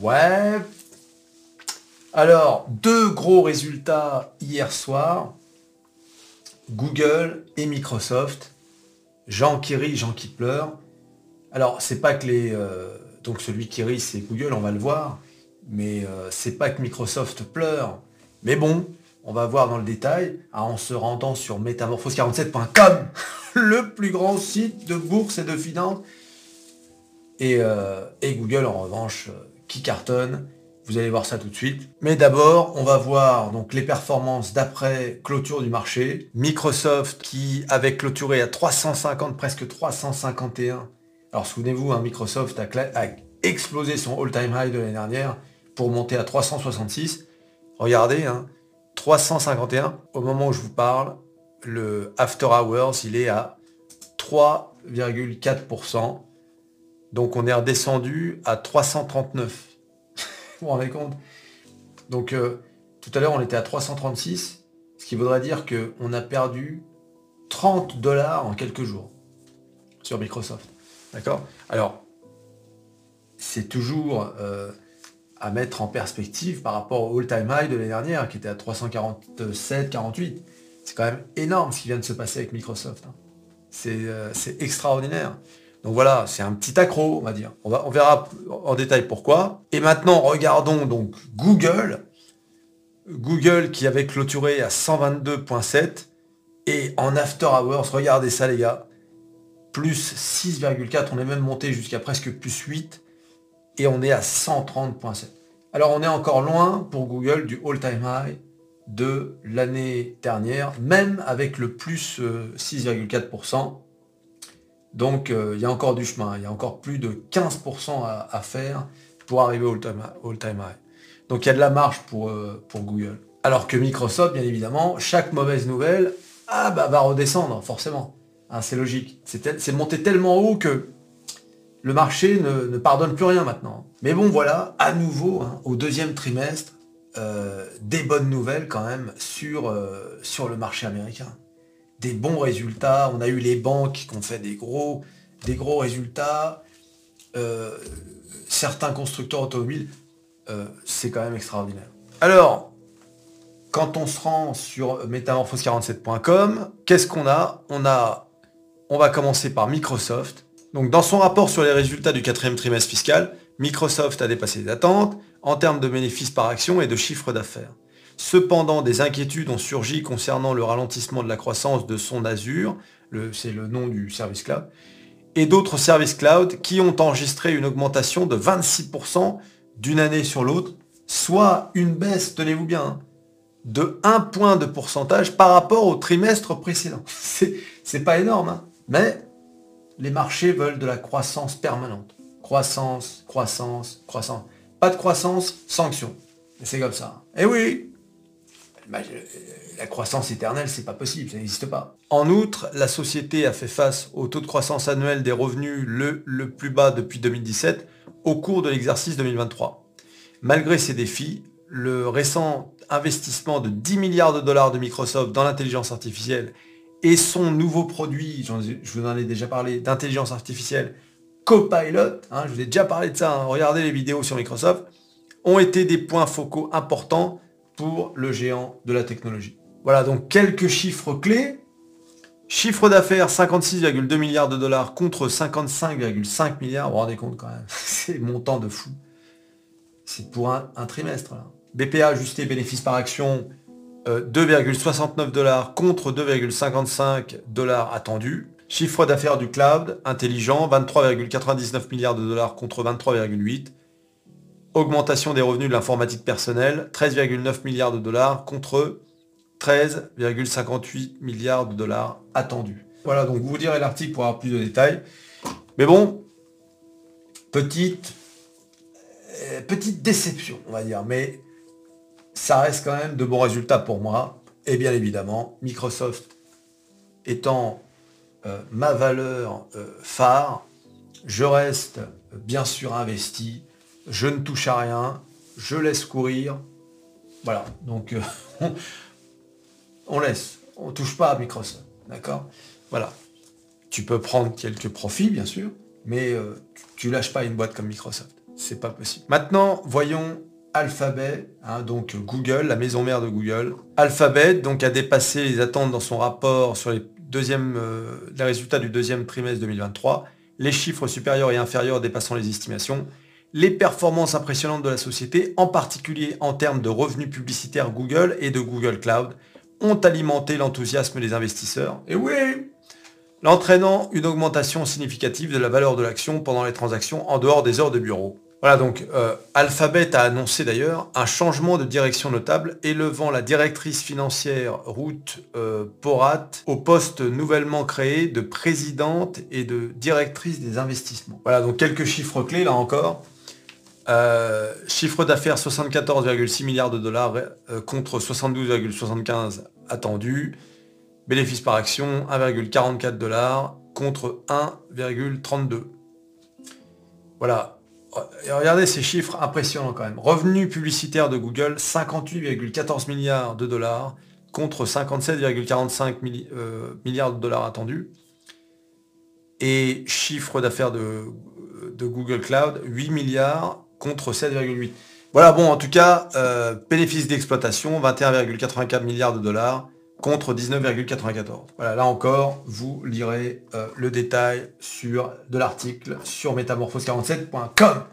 Ouais. Alors, deux gros résultats hier soir. Google et Microsoft. Jean qui rit, Jean qui pleure. Alors, c'est pas que les... euh, donc celui qui rit, c'est Google, on va le voir. Mais euh, c'est pas que Microsoft pleure. Mais bon, on va voir dans le détail hein, en se rendant sur métamorphose47.com, le plus grand site de bourse et de finance. Et, euh, et Google, en revanche, qui cartonne. Vous allez voir ça tout de suite. Mais d'abord, on va voir donc les performances d'après clôture du marché. Microsoft qui avait clôturé à 350, presque 351. Alors souvenez-vous, hein, Microsoft a, explosé son all-time high de l'année dernière pour monter à 366. Regardez, hein, 351. Au moment où je vous parle, le After Hours, il est à 3,4%. Donc on est redescendu à 339. vous vous rendez compte? Donc euh, tout à l'heure on était à 336, ce qui voudrait dire qu'on a perdu 30 dollars en quelques jours sur Microsoft. D'accord? Alors, c'est toujours euh, à mettre en perspective par rapport au all-time high de l'année dernière qui était à 347, 48. C'est quand même énorme ce qui vient de se passer avec Microsoft. hein. Euh, c'est extraordinaire. Donc voilà, c'est un petit accro, on va dire. On, va, on verra en détail pourquoi. Et maintenant, regardons donc Google. Google qui avait clôturé à 122.7 et en after hours, regardez ça les gars, plus 6,4, on est même monté jusqu'à presque plus 8 et on est à 130.7. Alors on est encore loin pour Google du all-time high de l'année dernière, même avec le plus euh, 6,4%. Donc euh, il y a encore du chemin, il y a encore plus de 15% à, faire pour arriver au all-time high. Donc il y a de la marge pour, euh, pour Google. Alors que Microsoft, bien évidemment, chaque mauvaise nouvelle ah, bah, va redescendre, forcément. Hein, c'est logique. C'est monté tellement haut que le marché ne, ne pardonne plus rien maintenant. Mais bon, voilà, à nouveau, hein, au deuxième trimestre, euh, des bonnes nouvelles quand même sur le marché américain. Bons résultats. On a eu les banques qui ont fait des gros, des gros résultats. Euh, certains constructeurs automobiles, euh, c'est quand même extraordinaire. Alors, quand on se rend sur métamorphose47.com, qu'est-ce qu'on a? On a, on va commencer par Microsoft. Donc dans son rapport sur les résultats du quatrième trimestre fiscal, Microsoft a dépassé les attentes en termes de bénéfices par action et de chiffre d'affaires. Cependant, des inquiétudes ont surgi concernant le ralentissement de la croissance de son Azure, c'est le nom du service cloud, et d'autres services cloud qui ont enregistré une augmentation de 26% d'une année sur l'autre, soit une baisse, tenez-vous bien, hein, de 1 point de pourcentage par rapport au trimestre précédent. C'est pas énorme, hein, mais les marchés veulent de la croissance permanente. Croissance, croissance, croissance. Pas de croissance, sanction. C'est comme ça. Et oui, bah, je- la croissance éternelle, c'est pas possible, ça n'existe pas. En outre, la société a fait face au taux de croissance annuel des revenus le, plus bas depuis 2017 au cours de l'exercice 2023. Malgré ces défis, le récent investissement de 10 milliards de dollars de Microsoft dans l'intelligence artificielle et son nouveau produit, je vous en ai déjà parlé, d'intelligence artificielle, Copilot, hein, je vous ai déjà parlé de ça, hein, regardez les vidéos sur Microsoft, ont été des points focaux importants pour le géant de la technologie. Voilà donc quelques chiffres clés. Chiffre d'affaires 56,2 milliards de dollars contre 55,5 milliards, vous vous rendez compte quand même, c'est montant de fou. C'est pour un, trimestre. BPA ajusté bénéfice par action euh, 2,69 dollars contre 2,55 dollars attendus. Chiffre d'affaires du cloud intelligent 23,99 milliards de dollars contre 23,8. Augmentation des revenus de l'informatique personnelle 13,9 milliards de dollars contre 13,58 milliards de dollars attendus. Voilà, donc vous direz l'article pour avoir plus de détails. Mais bon, petite, euh, petite déception, on va dire. Mais ça reste quand même de bons résultats pour moi. Et bien évidemment, Microsoft étant euh, ma valeur euh, phare, je reste bien sûr investi, je ne touche à rien, je laisse courir. Voilà, donc euh, on, laisse, on touche pas à Microsoft, d'accord? Voilà. Tu peux prendre quelques profits, bien sûr, mais euh, tu, tu lâches pas une boîte comme Microsoft. C'est pas possible. Maintenant, voyons Alphabet, hein, donc Google, la maison mère de Google. Alphabet donc a dépassé les attentes dans son rapport sur les, deuxièmes, euh, les résultats du deuxième trimestre 2023, les chiffres supérieurs et inférieurs dépassant les estimations, les performances impressionnantes de la société, en particulier en termes de revenus publicitaires Google et de Google Cloud, ont alimenté l'enthousiasme des investisseurs. Et oui L'entraînant une augmentation significative de la valeur de l'action pendant les transactions en dehors des heures de bureau. Voilà donc, euh, Alphabet a annoncé d'ailleurs un changement de direction notable, élevant la directrice financière Ruth euh, Porat au poste nouvellement créé de présidente et de directrice des investissements. Voilà donc quelques chiffres clés là encore. Euh, chiffre d'affaires 74,6 milliards de dollars contre 72,75 attendus. Bénéfice par action 1,44 dollars contre 1,32. Voilà, regardez ces chiffres impressionnants quand même. Revenus publicitaires de Google, 58,14 milliards de dollars contre 57,45 euh, milliards de dollars attendus. Et chiffre d'affaires de, Google Cloud, 8 milliards contre 7,8. Voilà, bon, en tout cas, euh, bénéfice d'exploitation, 21,84 milliards de dollars contre 19,94. Voilà, là encore, vous lirez euh, le détail sur de l'article sur métamorphose47.com.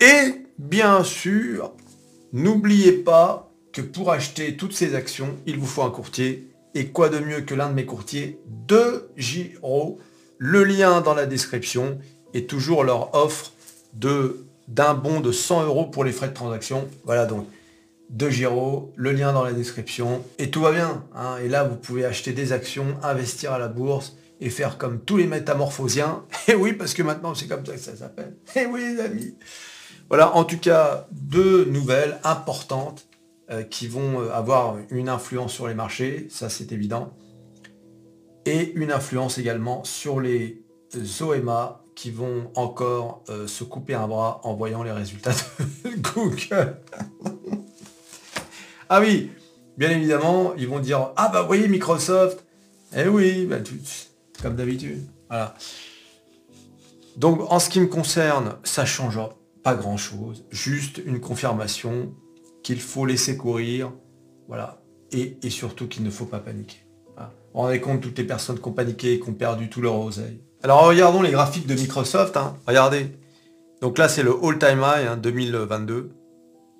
Et bien sûr, n'oubliez pas que pour acheter toutes ces actions, il vous faut un courtier. Et quoi de mieux que l'un de mes courtiers, de Giro? Le lien dans la description et toujours leur offre de d'un bon de 100 euros pour les frais de transaction. Voilà donc de Giro, le lien dans la description, et tout va bien. Hein. Et là, vous pouvez acheter des actions, investir à la bourse, et faire comme tous les métamorphosiens. Et oui, parce que maintenant, c'est comme ça que ça s'appelle. Et oui, les amis. Voilà, en tout cas, deux nouvelles importantes euh, qui vont euh, avoir une influence sur les marchés, ça c'est évident, et une influence également sur les OMA qui vont encore euh, se couper un bras en voyant les résultats de Google. Ah oui, bien évidemment, ils vont dire Ah bah voyez Microsoft. Eh oui, bah, comme d'habitude. Voilà. Donc en ce qui me concerne, ça change pas grand chose. Juste une confirmation qu'il faut laisser courir. Voilà. Et, surtout qu'il ne faut pas paniquer. On rendez compte toutes les personnes qui ont paniqué et qui ont perdu tout leur oseille. Alors regardons les graphiques de Microsoft. Hein. Regardez. Donc là c'est le all-time high 2022.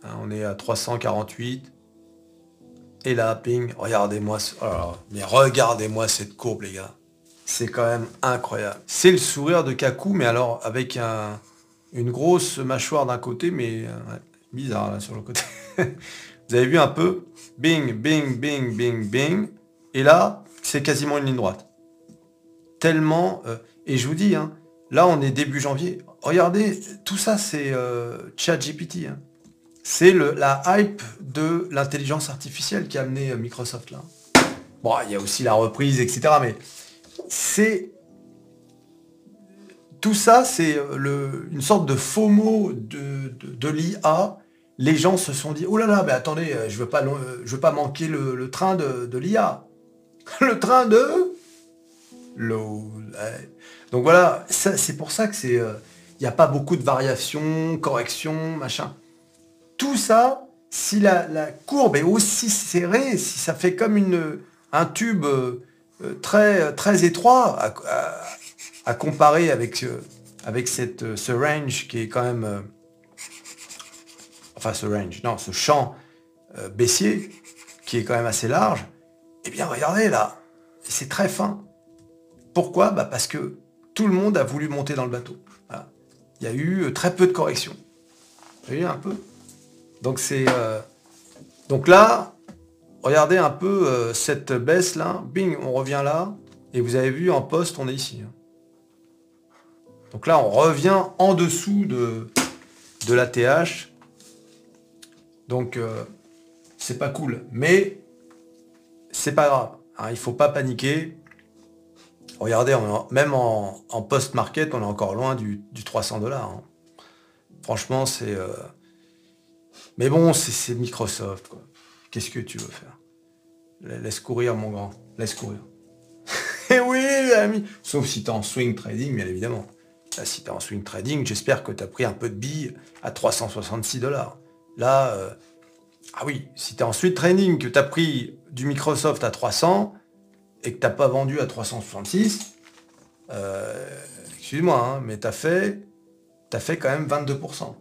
Hein, on est à 348. Et là, ping, regardez-moi, oh mais regardez-moi cette courbe, les gars. C'est quand même incroyable. C'est le sourire de Kaku, mais alors avec un, une grosse mâchoire d'un côté, mais euh, bizarre là sur le côté. Vous avez vu un peu? Bing, bing, bing, bing, bing. Et là, c'est quasiment une ligne droite. Tellement... Euh, et je vous dis, hein, là on est début janvier. Regardez, tout ça c'est euh, ChatGPT. Hein. C'est la hype de l'intelligence artificielle qui a amené euh, Microsoft là. Bon, il y a aussi la reprise, etc. Mais c'est tout ça, c'est euh, une sorte de faux mot de, l'IA. Les gens se sont dit, oh là là, mais attendez, je veux veux pas manquer le, train de, l'IA. le train de Donc voilà, c'est pour ça que c'est, il n'y a pas beaucoup de variations, corrections, machin tout ça, si la, courbe est aussi serrée, si ça fait comme une, un tube euh, très, très étroit à, comparer avec, euh, avec cette, ce range qui est quand même... Euh, enfin ce range, non, ce champ baissier qui est quand même assez large, eh bien regardez là, c'est très fin. Pourquoi bah Parce que tout le monde a voulu monter dans le bateau. Il y a eu très peu de corrections. Vous voyez un peu? Donc c'est euh, donc là, regardez un peu euh, cette baisse là. Bing, on revient là. Et vous avez vu en poste, on est ici. Hein. Donc là, on revient en dessous de, de la TH. Donc euh, c'est pas cool. Mais c'est pas grave. Hein, il faut pas paniquer. Regardez, même en, post-market, on est encore loin du, 300 dollars. Hein. Franchement, c'est... Mais bon, c'est Microsoft. Qu'est-ce que tu veux faire? Laisse courir, mon grand. Laisse courir. Eh oui, ami. Sauf si tu es en swing trading, bien évidemment. si tu es en swing trading, j'espère que tu as pris un peu de billes à 366 dollars. Là, euh, ah oui, si tu es en swing trading, que tu as pris du Microsoft à 300 et que tu n'as pas vendu à 366, euh, excuse-moi, hein, mais tu as fait, as fait quand même 22%.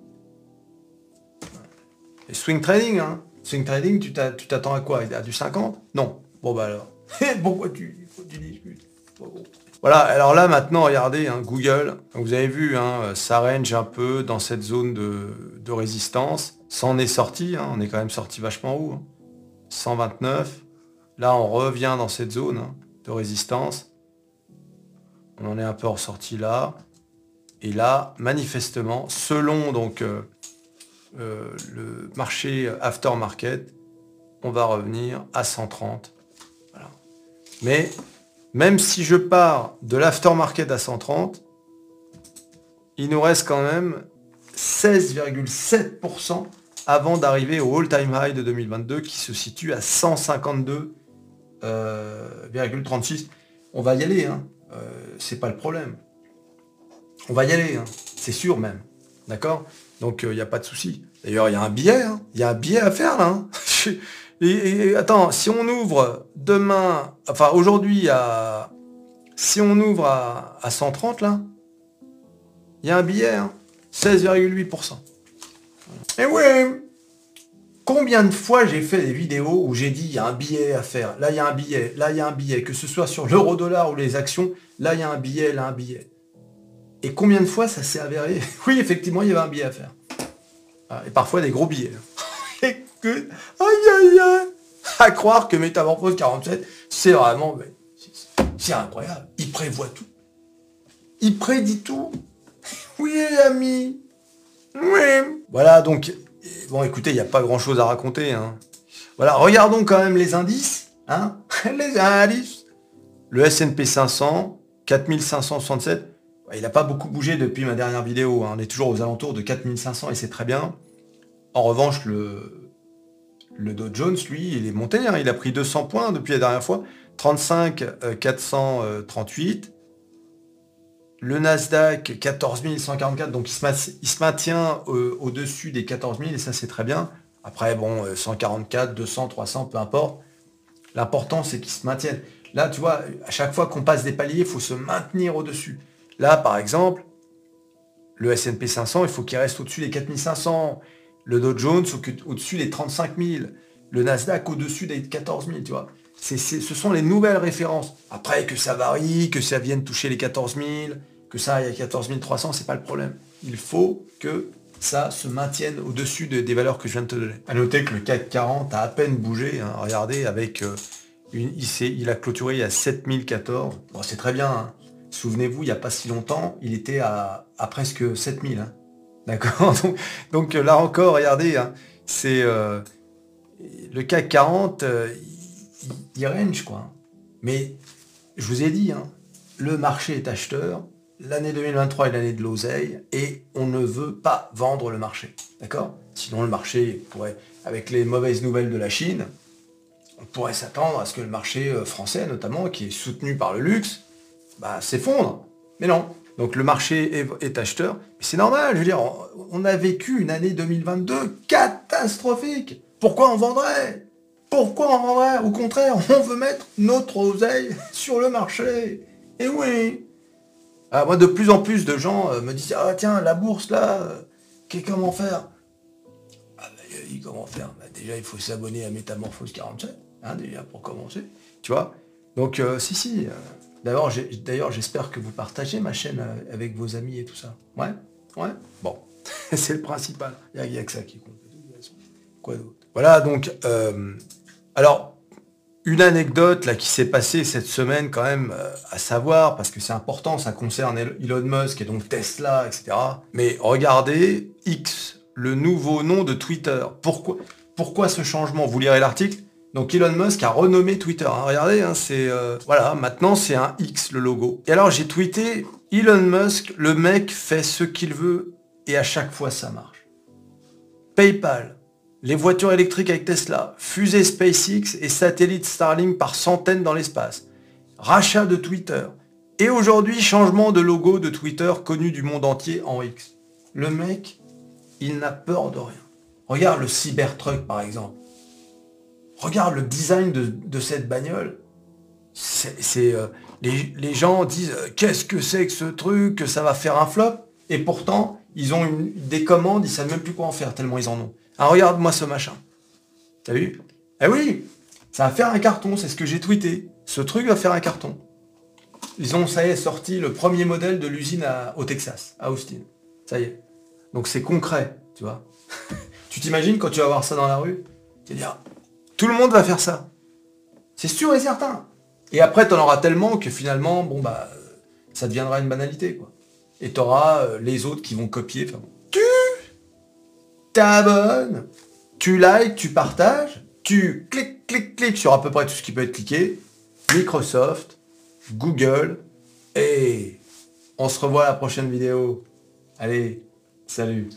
Et swing trading, hein. Swing trading, tu t'attends à quoi? À du 50 Non. Bon bah alors. Pourquoi tu, tu discutes? Voilà, alors là maintenant, regardez, hein, Google, vous avez vu, hein, ça range un peu dans cette zone de, résistance. Ça est sorti, on est quand même sorti vachement haut. 129. Là, on revient dans cette zone hein, de résistance. On en est un peu ressorti là. Et là, manifestement, selon donc euh, euh, le marché aftermarket, on va revenir à 130. Mais même si je pars de l'aftermarket à 130, il nous reste quand même 16,7% avant d'arriver au all-time high de 2022 qui se situe à 152 36. On va y aller, hein. euh, c'est pas le problème. On va y aller, hein. c'est sûr même. D'accord? Donc euh, il n'y a pas de souci. D'ailleurs, il y a un billet, il y a un billet à faire là. et, et, attends, si on ouvre demain, enfin aujourd'hui à. Si on ouvre à, à 130 là, il y a un billet, 16,8%. Et oui combien de fois j'ai fait des vidéos où j'ai dit il y a un billet à faire, là il y a un billet, là il y a un billet, que ce soit sur l'euro-dollar ou les actions, là il y a un billet, là un billet. Et combien de fois ça s'est avéré Oui, effectivement, il y avait un billet à faire. Ah, et parfois des gros billets. Et que, aïe aïe aïe, à croire que Métamorphose 47, c'est vraiment, c'est incroyable. Il prévoit tout. Il prédit tout. Oui, ami. Oui. Voilà, donc, bon, écoutez, il n'y a pas grand-chose à raconter. Hein. Voilà, regardons quand même les indices. Hein les indices. Le S&P 500, 4567. Il n'a pas beaucoup bougé depuis ma dernière vidéo. Hein. On est toujours aux alentours de 4500 et c'est très bien. En revanche, le, le Dow Jones, lui, il est monté. Il a pris 200 points depuis la dernière fois. 35 438. Le Nasdaq, 14 144. Donc, il se, maintient euh, au-dessus des 14 000 et ça, c'est très bien. Après, bon, 144, 200, 300, peu importe. L'important, c'est qu'il se maintienne. Là, tu vois, à chaque fois qu'on passe des paliers, il faut se maintenir au-dessus. Là, par exemple, le S&P 500, il faut qu'il reste au-dessus des 4500 le Dow Jones au-dessus des 35 000, le Nasdaq au-dessus des 14 000, tu vois. Ce sont les nouvelles références. Après, que ça varie, que ça vienne toucher les 14 000, que ça aille à 14 300, c'est pas le problème. Il faut que ça se maintienne au-dessus des valeurs que je viens de te donner. À noter que le CAC 40 a à peine bougé, hein. regardez, avec euh, une, il, a clôturé à 7014. Bon, c'est très bien. Hein. Souvenez-vous, il n'y a pas si longtemps, il était à, presque 7000. D'accord? Donc, là encore, regardez, hein, c'est euh, le CAC 40, euh, il, range quoi. Mais je vous ai dit, hein, le marché est acheteur, l'année 2023 est l'année de l'oseille, et on ne veut pas vendre le marché. D'accord? Sinon le marché pourrait, avec les mauvaises nouvelles de la Chine, on pourrait s'attendre à ce que le marché français notamment, qui est soutenu par le luxe, bah, s'effondre. Mais non, donc le marché est, acheteur. C'est normal, je veux dire, on, a vécu une année 2022 catastrophique. Pourquoi on vendrait? Pourquoi on vendrait Au contraire, on veut mettre notre oseille sur le marché? Et oui. Ah, moi, de plus en plus de gens euh, me disent, ah tiens, la bourse là, euh, comment faire? Ah bah, comment faire? Bah, Déjà, il faut s'abonner à Métamorphose 47, hein, déjà pour commencer. Tu vois? Donc, euh, si, si. D'ailleurs, j'espère que vous partagez ma chaîne euh, avec vos amis et tout ça. Ouais Ouais Bon. c'est le principal. Il n'y a, que ça qui compte. Quoi d'autre? Voilà, donc... Euh, alors, une anecdote qui s'est passée cette semaine quand même euh, à savoir, parce que c'est important, ça concerne Elon Musk et donc Tesla, etc. Mais regardez X, le nouveau nom de Twitter. Pourquoi, pourquoi ce changement? Vous lirez l'article donc Elon Musk a renommé Twitter. Hein. Regardez, hein, c'est euh, voilà, maintenant c'est un X le logo. Et alors j'ai tweeté Elon Musk, le mec fait ce qu'il veut et à chaque fois ça marche. PayPal, les voitures électriques avec Tesla, fusée SpaceX et satellite Starlink par centaines dans l'espace. Rachat de Twitter. Et aujourd'hui, changement de logo de Twitter connu du monde entier en X. Le mec, il n'a peur de rien. Regarde le Cybertruck par exemple. Regarde le design de, cette bagnole. Euh, les, gens disent euh, qu'est-ce que c'est que ce truc, que ça va faire un flop. Et pourtant, ils ont des commandes, ils savent même plus quoi en faire tellement ils en ont. Ah regarde-moi ce machin. T'as vu? Eh oui, ça va faire un carton, c'est ce que j'ai tweeté. Ce truc va faire un carton. Ils ont, ça y est, sorti le premier modèle de l'usine au Texas, à Austin. Ça y est. Donc c'est concret, tu vois. tu t'imagines quand tu vas voir ça dans la rue? Tu vas dire, tout le monde va faire ça. C'est sûr et certain. Et après, tu en auras tellement que finalement, bon bah, ça deviendra une banalité, quoi. Et tu auras euh, les autres qui vont copier. T'abonnes, tu likes, tu partages, tu cliques, cliques, cliques sur à peu près tout ce qui peut être cliqué. Microsoft, Google, et on se revoit à la prochaine vidéo. Allez, Salut